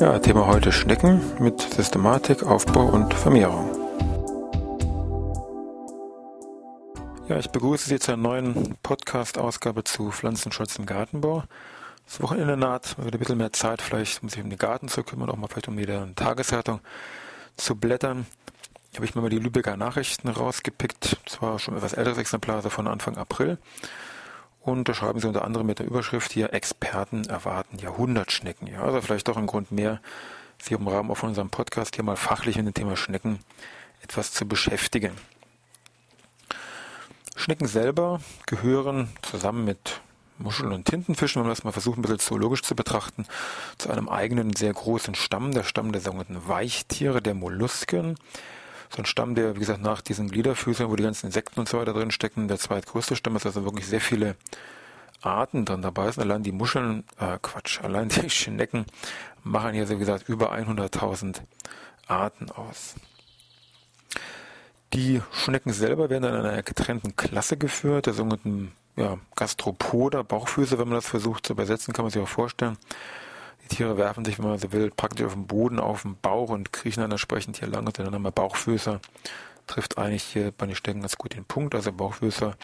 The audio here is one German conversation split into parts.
Ja, Thema heute Schnecken mit Systematik, Aufbau und Vermehrung. Ja, ich begrüße Sie zur neuen Podcast-Ausgabe zu Pflanzenschutz im Gartenbau. Das Wochenende naht, man wird ein bisschen mehr Zeit, vielleicht um sich um den Garten zu kümmern, auch mal vielleicht um jede Tageszeitung zu blättern. Habe ich mir mal die Lübecker Nachrichten rausgepickt. Zwar schon etwas älteres Exemplar, also von Anfang April. Und da schreiben sie unter anderem mit der Überschrift hier, Experten erwarten Jahrhundertschnecken. Ja, also vielleicht doch ein Grund mehr, sich im Rahmen von unserem Podcast hier mal fachlich mit dem Thema Schnecken etwas zu beschäftigen. Schnecken selber gehören zusammen mit Muscheln und Tintenfischen, wenn man das mal versucht, ein bisschen zoologisch zu betrachten, zu einem eigenen sehr großen Stamm, der Stamm der sogenannten Weichtiere, der Mollusken so ein Stamm, der, wie gesagt, nach diesen Gliederfüßern, wo die ganzen Insekten und so weiter drin stecken, der zweitgrößte Stamm ist, also wirklich sehr viele Arten drin dabei sind. Allein die Muscheln, äh, Quatsch, allein die Schnecken machen hier, so wie gesagt, über 100.000 Arten aus. Die Schnecken selber werden in einer getrennten Klasse geführt, der sogenannten ja, Gastropoda, Bauchfüße, wenn man das versucht zu übersetzen, kann man sich auch vorstellen. Tiere werfen sich, wenn man so will, praktisch auf den Boden, auf den Bauch und kriechen dann entsprechend hier lang und dann haben wir Bauchfüßer. Trifft eigentlich hier bei den Stecken ganz gut den Punkt. Also Bauchfüßer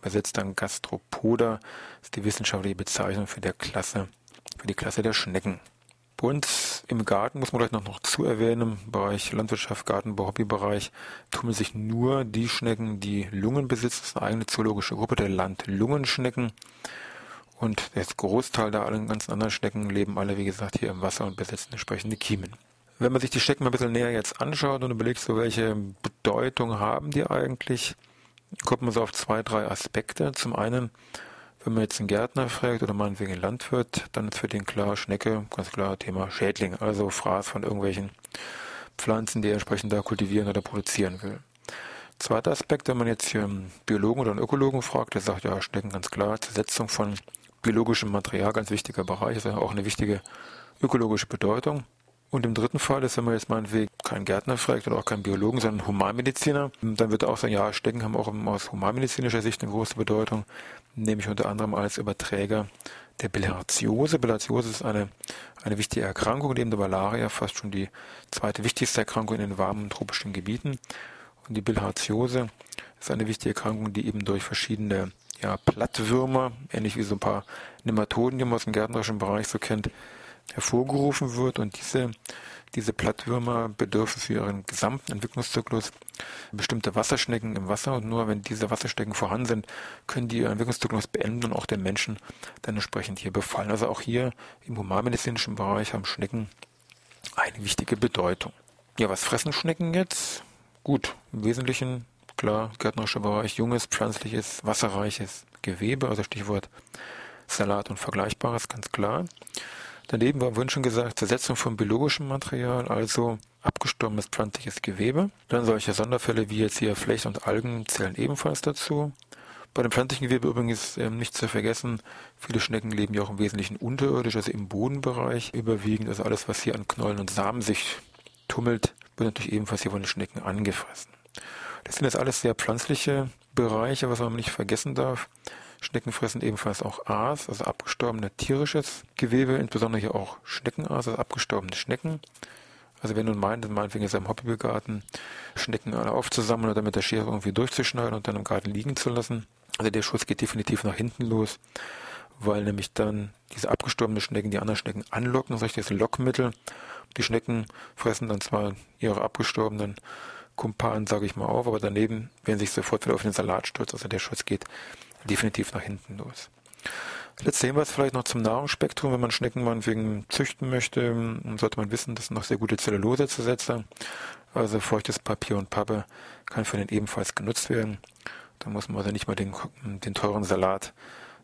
übersetzt dann Gastropoda, ist die wissenschaftliche Bezeichnung für der Klasse, für die Klasse der Schnecken. Uns im Garten muss man vielleicht noch, noch zu erwähnen, im Bereich Landwirtschaft, Gartenbau, Hobbybereich, tummeln sich nur die Schnecken, die Lungen besitzen. Das ist eine eigene zoologische Gruppe der Landlungenschnecken. Und der Großteil der ganzen anderen Schnecken leben alle, wie gesagt, hier im Wasser und besitzen entsprechende Kiemen. Wenn man sich die Schnecken mal ein bisschen näher jetzt anschaut und überlegt, so welche Bedeutung haben die eigentlich, kommt man so auf zwei, drei Aspekte. Zum einen, wenn man jetzt einen Gärtner fragt oder meinetwegen einen Landwirt, dann ist für den klar Schnecke, ganz klar Thema Schädling, also Fraß von irgendwelchen Pflanzen, die er entsprechend da kultivieren oder produzieren will. Zweiter Aspekt, wenn man jetzt hier einen Biologen oder einen Ökologen fragt, der sagt, ja, Schnecken ganz klar, Zersetzung von biologischem Material, ganz wichtiger Bereich, ist auch eine wichtige ökologische Bedeutung. Und im dritten Fall ist, wenn man jetzt meinetwegen keinen Gärtner fragt oder auch keinen Biologen, sondern Humanmediziner, dann wird auch sagen, ja, Stecken haben auch aus humanmedizinischer Sicht eine große Bedeutung, nämlich unter anderem als Überträger der Bilharziose. Bilharziose ist eine, eine wichtige Erkrankung, neben der Malaria fast schon die zweite wichtigste Erkrankung in den warmen tropischen Gebieten. Und die Bilharziose ist eine wichtige Erkrankung, die eben durch verschiedene ja, Plattwürmer, ähnlich wie so ein paar Nematoden, die man aus dem gärtnerischen Bereich so kennt, hervorgerufen wird. Und diese, diese Plattwürmer bedürfen für ihren gesamten Entwicklungszyklus bestimmte Wasserschnecken im Wasser. Und nur wenn diese Wasserschnecken vorhanden sind, können die ihren Entwicklungszyklus beenden und auch den Menschen dann entsprechend hier befallen. Also auch hier im humanmedizinischen Bereich haben Schnecken eine wichtige Bedeutung. Ja, was fressen Schnecken jetzt? Gut, im Wesentlichen klar, gärtnerischer Bereich, junges, pflanzliches, wasserreiches Gewebe, also Stichwort Salat und Vergleichbares, ganz klar. Daneben war vorhin schon gesagt, Zersetzung von biologischem Material, also abgestorbenes pflanzliches Gewebe. Dann solche Sonderfälle wie jetzt hier Flecht und Algen zählen ebenfalls dazu. Bei dem pflanzlichen Gewebe übrigens ähm, nicht zu vergessen, viele Schnecken leben ja auch im Wesentlichen unterirdisch, also im Bodenbereich überwiegend. Also alles, was hier an Knollen und Samen sich tummelt, wird natürlich ebenfalls hier von den Schnecken angefressen. Das sind jetzt alles sehr pflanzliche Bereiche, was man nicht vergessen darf. Schnecken fressen ebenfalls auch Aas, also abgestorbenes tierisches Gewebe, insbesondere hier auch Schneckenaas, also abgestorbene Schnecken. Also wenn du meint, meinetwegen jetzt im Hobbygarten Schnecken alle aufzusammeln oder mit der Schere irgendwie durchzuschneiden und dann im Garten liegen zu lassen, also der Schuss geht definitiv nach hinten los, weil nämlich dann diese abgestorbenen Schnecken die anderen Schnecken anlocken, solches Lockmittel. Die Schnecken fressen dann zwar ihre abgestorbenen Kumpan, sage ich mal, auf, aber daneben werden sich sofort wieder auf den Salat stürzen. Also der Schutz geht definitiv nach hinten los. Letzter Hinweis vielleicht noch zum Nahrungsspektrum. Wenn man Schnecken meinetwegen züchten möchte, sollte man wissen, das sind noch sehr gute Zellulose-Zersetzer. Also feuchtes Papier und Pappe kann für den ebenfalls genutzt werden. Da muss man also nicht mal den, den teuren Salat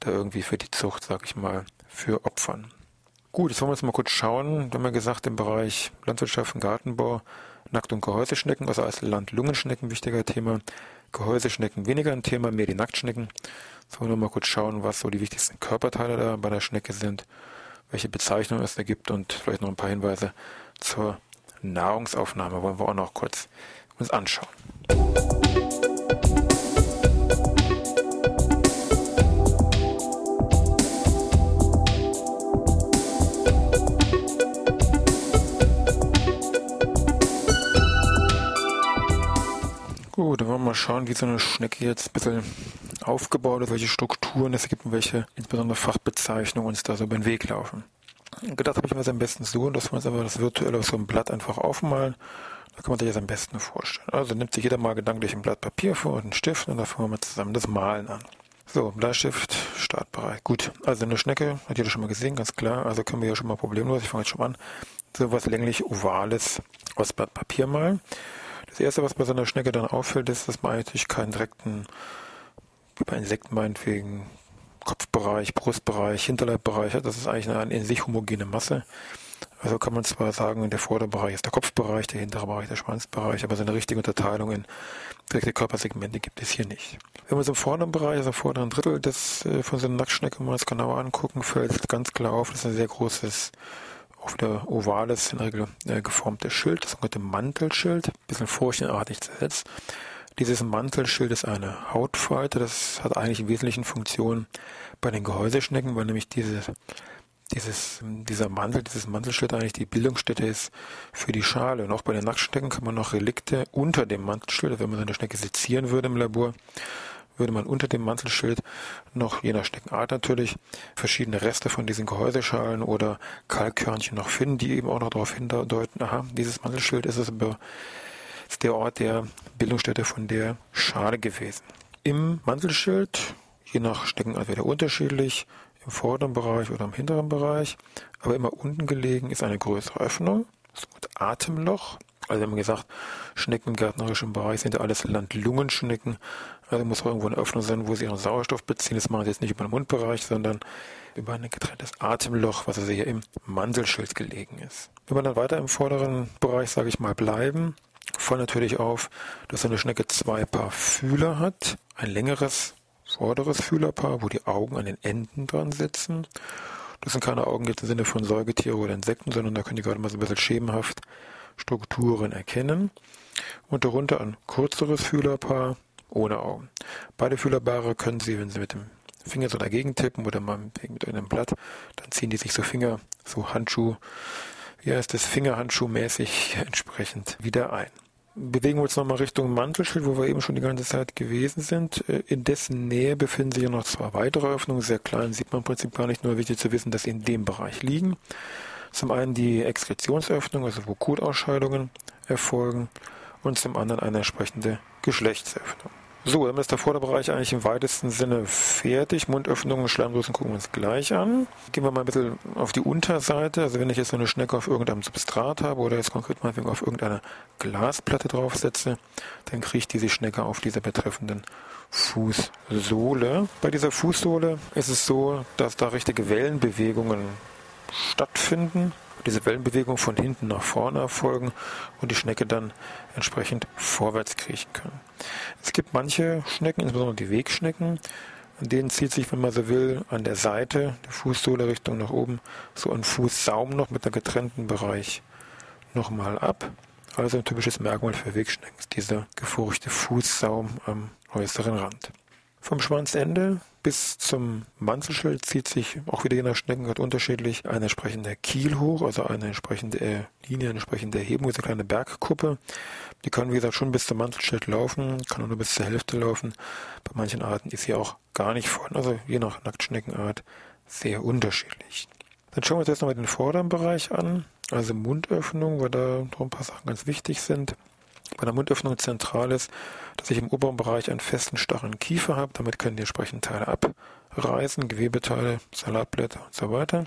da irgendwie für die Zucht, sag ich mal, für opfern. Gut, jetzt wollen wir uns mal kurz schauen. Wir haben ja gesagt, im Bereich Landwirtschaft und Gartenbau Nackt- und Gehäuseschnecken, also als Landlungenschnecken wichtiger Thema. Gehäuseschnecken weniger ein Thema, mehr die Nacktschnecken. Wollen wir mal kurz schauen, was so die wichtigsten Körperteile da bei der Schnecke sind, welche Bezeichnungen es da gibt und vielleicht noch ein paar Hinweise zur Nahrungsaufnahme wollen wir auch noch kurz uns anschauen. Schauen, wie so eine Schnecke jetzt ein bisschen aufgebaut ist, welche Strukturen es gibt und welche insbesondere Fachbezeichnungen uns da so über den Weg laufen. Gedacht habe ich mir das am besten so, dass wir uns einfach das virtuelle auf so einem Blatt einfach aufmalen. Da kann man sich das am besten vorstellen. Also nimmt sich jeder mal gedanklich ein Blatt Papier vor und einen Stift und da fangen wir mal zusammen das Malen an. So, Bleistift, Startbereich. Gut, also eine Schnecke, hat jeder schon mal gesehen, ganz klar. Also können wir ja schon mal problemlos, ich fange jetzt schon mal an, so was länglich Ovales aus Blatt Papier malen. Das erste, was bei so einer Schnecke dann auffällt, ist, dass man eigentlich keinen direkten, wie bei Insekten meinetwegen, Kopfbereich, Brustbereich, Hinterleibbereich hat. Das ist eigentlich eine in sich homogene Masse. Also kann man zwar sagen, der Vorderbereich ist der Kopfbereich, der hintere Bereich der Schwanzbereich, aber so eine richtige Unterteilung in direkte Körpersegmente gibt es hier nicht. Wenn wir uns im vorderen Bereich, also im vorderen Drittel des, äh, von so einer Nacktschnecke mal das genauer angucken, fällt ganz klar auf, das ist ein sehr großes auch wieder ovales, in der Regel äh, geformtes Schild, das sogenannte Mantelschild, ein bisschen furchenartig zersetzt. Dieses Mantelschild ist eine Hautfalte, das hat eigentlich im Wesentlichen Funktion bei den Gehäuseschnecken, weil nämlich diese, dieses, dieser Mantel, dieses Mantelschild eigentlich die Bildungsstätte ist für die Schale. Und auch bei den Nacktschnecken kann man noch Relikte unter dem Mantelschild, wenn man so eine Schnecke sezieren würde im Labor, würde man unter dem Mantelschild noch, je nach Steckenart natürlich, verschiedene Reste von diesen Gehäuseschalen oder Kalkkörnchen noch finden, die eben auch noch darauf hindeuten, aha, dieses Mantelschild ist es ist der Ort der Bildungsstätte von der Schale gewesen. Im Mantelschild, je nach Steckenart wieder unterschiedlich, im vorderen Bereich oder im hinteren Bereich, aber immer unten gelegen ist eine größere Öffnung, das Atemloch. Also wir haben gesagt, Schnecken im gärtnerischen Bereich sind ja alles Landlungenschnecken. Also muss irgendwo eine Öffnung sein, wo sie ihren Sauerstoff beziehen. Das machen sie jetzt nicht über den Mundbereich, sondern über ein getrenntes Atemloch, was also hier im Mandelschild gelegen ist. Wenn wir dann weiter im vorderen Bereich, sage ich mal, bleiben, fallen natürlich auf, dass eine Schnecke zwei Paar Fühler hat. Ein längeres vorderes Fühlerpaar, wo die Augen an den Enden dran sitzen. Das sind keine Augen jetzt im Sinne von Säugetiere oder Insekten, sondern da können die gerade mal so ein bisschen schemenhaft Strukturen erkennen. Und darunter ein kürzeres Fühlerpaar ohne Augen. Beide Fühlerpaare können Sie, wenn Sie mit dem Finger so dagegen tippen oder mal mit einem Blatt, dann ziehen die sich so Finger, so Handschuh, wie heißt das, Fingerhandschuhmäßig entsprechend wieder ein. Bewegen wir uns nochmal Richtung Mantelschild, wo wir eben schon die ganze Zeit gewesen sind. Äh, in dessen Nähe befinden sich noch zwei weitere Öffnungen, sehr klein, sieht man im Prinzip gar nicht, nur wichtig zu wissen, dass sie in dem Bereich liegen. Zum einen die Exkretionsöffnung, also wo Kotausscheidungen erfolgen, und zum anderen eine entsprechende Geschlechtsöffnung. So, dann ist der Vorderbereich eigentlich im weitesten Sinne fertig. Mundöffnungen, Schleimdrüsen gucken wir uns gleich an. Gehen wir mal ein bisschen auf die Unterseite. Also wenn ich jetzt so eine Schnecke auf irgendeinem Substrat habe oder jetzt konkret mal auf irgendeine Glasplatte draufsetze, dann kriegt diese Schnecke auf dieser betreffenden Fußsohle. Bei dieser Fußsohle ist es so, dass da richtige Wellenbewegungen stattfinden diese Wellenbewegung von hinten nach vorne erfolgen und die Schnecke dann entsprechend vorwärts kriechen können. Es gibt manche Schnecken, insbesondere die Wegschnecken, an denen zieht sich, wenn man so will, an der Seite der Fußsohle Richtung nach oben so ein Fußsaum noch mit einem getrennten Bereich nochmal ab. Also ein typisches Merkmal für Wegschnecken ist dieser gefurchte Fußsaum am äußeren Rand. Vom Schwanzende bis zum Manzelschild zieht sich auch wieder je nach Schneckenart unterschiedlich ein entsprechender Kiel hoch, also eine entsprechende Linie, eine entsprechende Erhebung, diese kleine Bergkuppe. Die kann, wie gesagt, schon bis zum Manzelschild laufen, kann auch nur bis zur Hälfte laufen. Bei manchen Arten ist sie auch gar nicht vorne, also je nach Nacktschneckenart sehr unterschiedlich. Dann schauen wir uns jetzt nochmal den vorderen Bereich an, also Mundöffnung, weil da noch ein paar Sachen ganz wichtig sind bei der Mundöffnung zentral ist, dass ich im oberen Bereich einen festen, starren Kiefer habe. Damit können die entsprechenden Teile abreißen, Gewebeteile, Salatblätter und so weiter.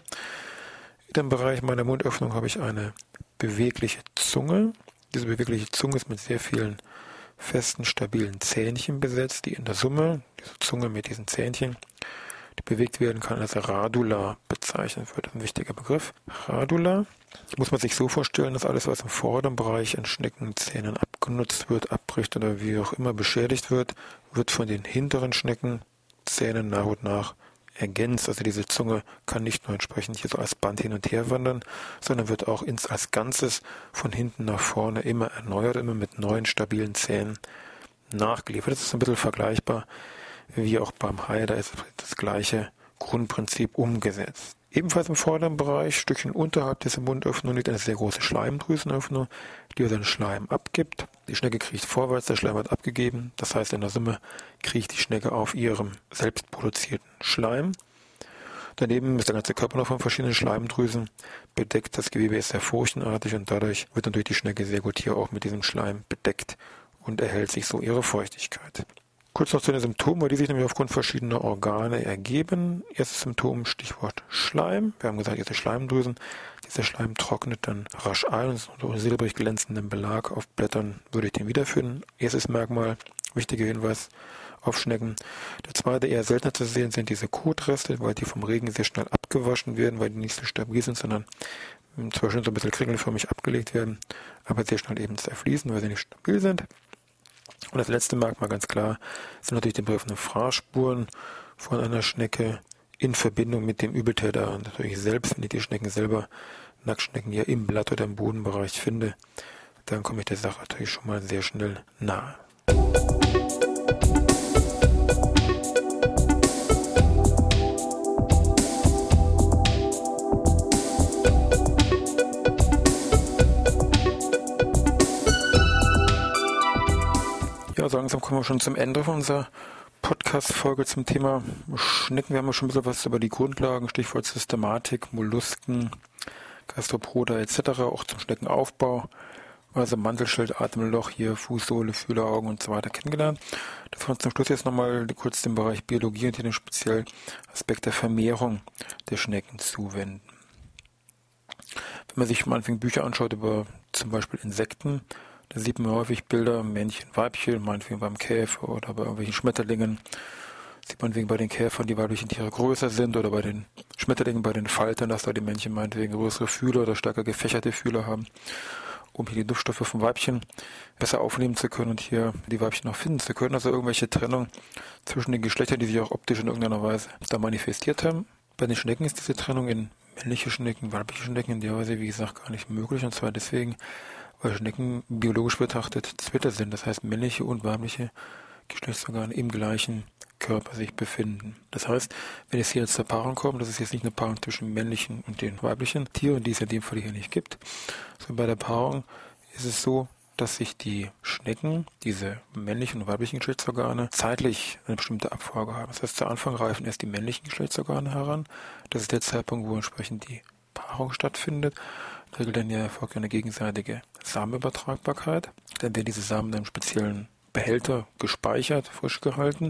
In dem Bereich meiner Mundöffnung habe ich eine bewegliche Zunge. Diese bewegliche Zunge ist mit sehr vielen festen, stabilen Zähnchen besetzt, die in der Summe, diese Zunge mit diesen Zähnchen, die bewegt werden kann, als Radula bezeichnet wird. Ein wichtiger Begriff. Radula muss man sich so vorstellen, dass alles, was im vorderen Bereich an Schneckenzähnen abgenutzt wird, abbricht oder wie auch immer beschädigt wird, wird von den hinteren Schneckenzähnen nach und nach ergänzt. Also diese Zunge kann nicht nur entsprechend hier so als Band hin und her wandern, sondern wird auch ins, als Ganzes von hinten nach vorne immer erneuert, immer mit neuen stabilen Zähnen nachgeliefert. Das ist ein bisschen vergleichbar wie auch beim Hai, da ist das gleiche Grundprinzip umgesetzt. Ebenfalls im vorderen Bereich, Stückchen unterhalb dieser Mundöffnung, liegt eine sehr große Schleimdrüsenöffnung, die den Schleim abgibt. Die Schnecke kriecht vorwärts, der Schleim wird abgegeben. Das heißt, in der Summe kriecht die Schnecke auf ihrem selbst produzierten Schleim. Daneben ist der ganze Körper noch von verschiedenen Schleimdrüsen bedeckt. Das Gewebe ist sehr furchtenartig und dadurch wird natürlich die Schnecke sehr gut hier auch mit diesem Schleim bedeckt und erhält sich so ihre Feuchtigkeit. Kurz noch zu den Symptomen, die sich nämlich aufgrund verschiedener Organe ergeben. Erstes Symptom, Stichwort Schleim. Wir haben gesagt, diese Schleimdrüsen. Dieser Schleim trocknet dann rasch ein und so silbrig glänzenden Belag auf Blättern würde ich den wiederfinden. Erstes Merkmal, wichtiger Hinweis auf Schnecken. Der zweite, eher seltener zu sehen, sind diese Kotreste, weil die vom Regen sehr schnell abgewaschen werden, weil die nicht so stabil sind, sondern zwar schon so ein bisschen kringelförmig abgelegt werden, aber sehr schnell eben zerfließen, weil sie nicht stabil sind. Und das letzte Merkmal ganz klar sind natürlich die betreffenden Fraßspuren von einer Schnecke in Verbindung mit dem Übeltäter. Und natürlich selbst, wenn ich die Schnecken selber, Nacktschnecken ja im Blatt oder im Bodenbereich finde, dann komme ich der Sache natürlich schon mal sehr schnell nahe. So langsam kommen wir schon zum Ende von unserer Podcast-Folge zum Thema Schnecken. Wir haben ja schon ein bisschen was über die Grundlagen, Stichwort Systematik, Mollusken, Gastropoda etc., auch zum Schneckenaufbau, also Mantelschild, Atemloch, hier Fußsohle, Fühleraugen und so weiter kennengelernt. Das wir uns zum Schluss jetzt nochmal kurz den Bereich Biologie und hier den speziellen Aspekt der Vermehrung der Schnecken zuwenden. Wenn man sich am Anfang Bücher anschaut über zum Beispiel Insekten, da sieht man häufig Bilder, Männchen, Weibchen, meinetwegen beim Käfer oder bei irgendwelchen Schmetterlingen. Sieht man wegen bei den Käfern, die weiblichen Tiere größer sind oder bei den Schmetterlingen, bei den Faltern, dass da die Männchen meinetwegen größere Fühler oder stärker gefächerte Fühler haben, um hier die Duftstoffe vom Weibchen besser aufnehmen zu können und hier die Weibchen auch finden zu können. Also irgendwelche Trennung zwischen den Geschlechtern, die sich auch optisch in irgendeiner Weise da manifestiert haben. Bei den Schnecken ist diese Trennung in männliche Schnecken, weibliche Schnecken in der Weise, wie gesagt, gar nicht möglich. Und zwar deswegen, weil Schnecken biologisch betrachtet Zwitter sind, das heißt männliche und weibliche Geschlechtsorgane im gleichen Körper sich befinden. Das heißt, wenn es hier jetzt zur Paarung kommt, das ist jetzt nicht eine Paarung zwischen männlichen und den weiblichen Tieren, die es in dem Fall hier nicht gibt, sondern bei der Paarung ist es so, dass sich die Schnecken, diese männlichen und weiblichen Geschlechtsorgane, zeitlich eine bestimmte Abfolge haben. Das heißt, zu Anfang reifen erst die männlichen Geschlechtsorgane heran. Das ist der Zeitpunkt, wo entsprechend die Paarung stattfindet. Regel dann ja erfolgt eine gegenseitige Samenübertragbarkeit. Dann werden diese Samen in einem speziellen Behälter gespeichert, frisch gehalten.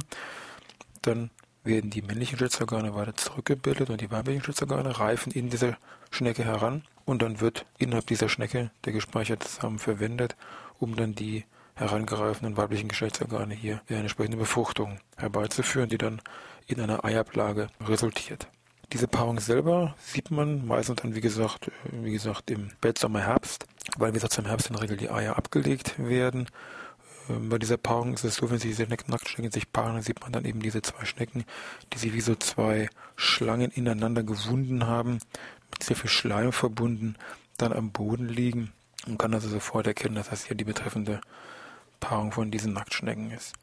Dann werden die männlichen Schlitzorgane weiter zurückgebildet und die weiblichen Schlitzorgane reifen in diese Schnecke heran und dann wird innerhalb dieser Schnecke der gespeicherte Samen verwendet, um dann die herangereifenden weiblichen Geschlechtsorgane hier eine entsprechende Befruchtung herbeizuführen, die dann in einer Eiablage resultiert. Diese Paarung selber sieht man meistens dann, wie gesagt, wie gesagt, im Spätsommer, Herbst, weil, wie gesagt, im Herbst in der Regel die Eier abgelegt werden. Ähm, bei dieser Paarung ist es so, wenn sie diese Nacktschnecken sich paaren, dann sieht man dann eben diese zwei Schnecken, die sie wie so zwei Schlangen ineinander gewunden haben, mit sehr viel Schleim verbunden, dann am Boden liegen. Man kann also sofort erkennen, dass das hier die betreffende Paarung von diesen Nacktschnecken ist.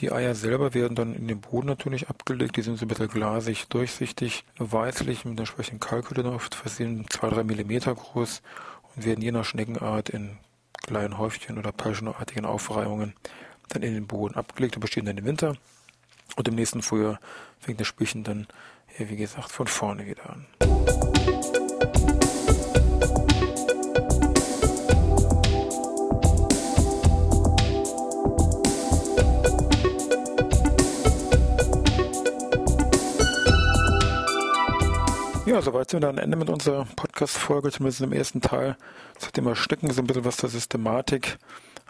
Die Eier selber werden dann in den Boden natürlich abgelegt. Die sind so ein bisschen glasig, durchsichtig, weißlich mit entsprechenden Kalkhülle oft versehen, zwei, drei Millimeter groß und werden je nach Schneckenart in kleinen Häufchen oder Peilschnurartigen Aufreihungen dann in den Boden abgelegt und bestehen dann im Winter. Und im nächsten Frühjahr fängt das Spielchen dann, wie gesagt, von vorne wieder an. Ja, soweit sind wir dann am Ende mit unserer Podcast-Folge, zumindest im ersten Teil zum Thema Stecken, so ein bisschen was zur Systematik,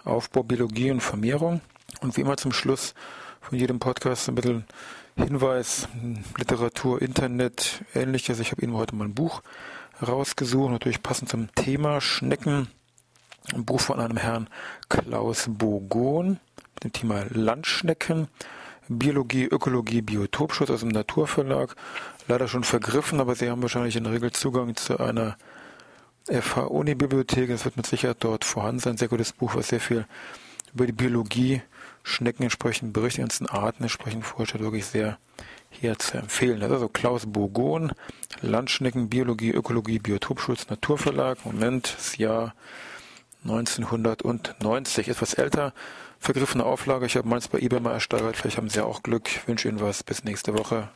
Aufbau, Biologie und Vermehrung. Und wie immer zum Schluss von jedem Podcast ein bisschen Hinweis, Literatur, Internet, ähnliches. Ich habe Ihnen heute mal ein Buch rausgesucht, natürlich passend zum Thema Schnecken. Ein Buch von einem Herrn Klaus Bogon mit dem Thema Landschnecken. Biologie, Ökologie, Biotopschutz aus dem Naturverlag. Leider schon vergriffen, aber Sie haben wahrscheinlich in der Regel Zugang zu einer FH-Uni-Bibliothek. Es wird mit Sicherheit dort vorhanden sein. Sehr gutes Buch, was sehr viel über die Biologie, Schnecken entsprechend berichtet, ganzen Arten entsprechend vorstellt. Wirklich sehr hier zu empfehlen. Das ist also Klaus Bogon, Landschnecken, Biologie, Ökologie, Biotopschutz, Naturverlag. Moment, das Jahr 1990, etwas älter. Vergriffene Auflage. Ich habe meins bei eBay mal ersteigert. Vielleicht haben Sie auch Glück. Ich wünsche Ihnen was. Bis nächste Woche.